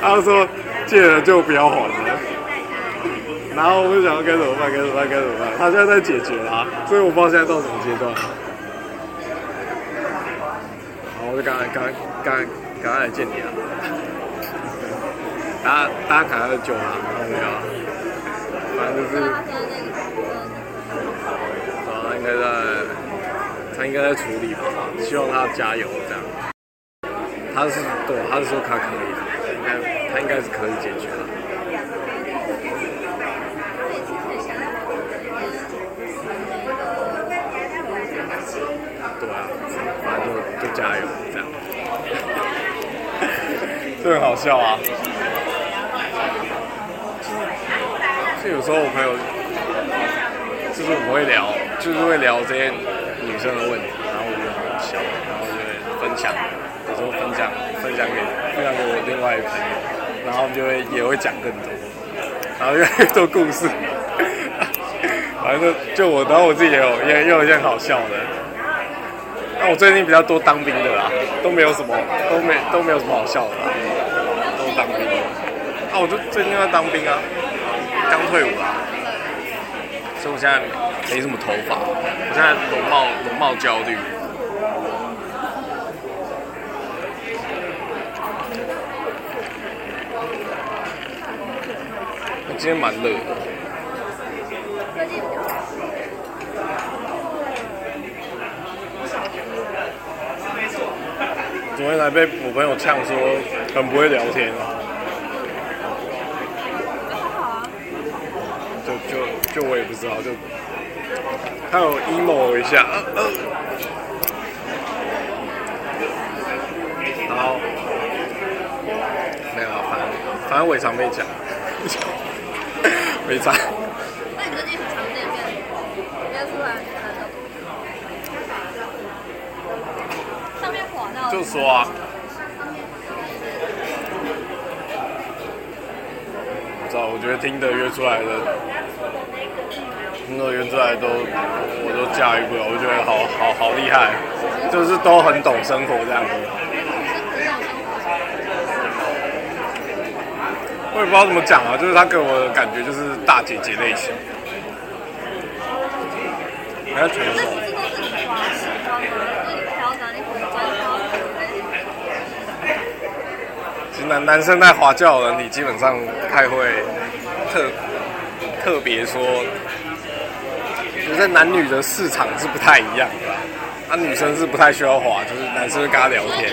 他说借了就不要还了。然后我就想该怎么办？该怎么办？该怎么办？他现在在解决啦，所以我不知道现在到什么阶段。好，我就刚才刚刚刚刚来见你啊！大家大家赶快救他，没有？反正就是，啊，应该在，他应该在处理吧，希望他加油这样。他是对，他是说他可以，应该他应该是可以解决的。对啊，反正就就加油这样。这很好笑啊！就有时候我朋友就是我们会聊，就是会聊这些女生的问题，然后我觉得很好笑，然后就会分享，分享给我另外一批，然后就会也会讲更多，然后越来越多故事。反正就我，然后我自己也有也有一件好笑的。那我最近比较多当兵的啦，都没有什么都没都没有什么好笑的啦，都当兵。啊，我就最近在当兵啊。刚退伍啊，所以我现在没什么头发，我现在容貌容貌焦虑。今天蛮热的。昨天还被我朋友呛说很不会聊天。就就我也不知道，就他有 emo 一下，然后没有，反正反正我也常被讲，没差。那你最近很常见面，约出来上面火到。就说啊，不知道，我觉得听的约出来的。听的约出来都我都驾驭不了，我觉得好好好厉害，就是都很懂生活这样子。我也不知道怎么讲啊，就是他给我的感觉就是大姐姐类型。还要全手。其实男男生在华教人，你基本上不太会特特别说。觉得男女的市场是不太一样的，啊，女生是不太需要滑，就是男生跟他聊天。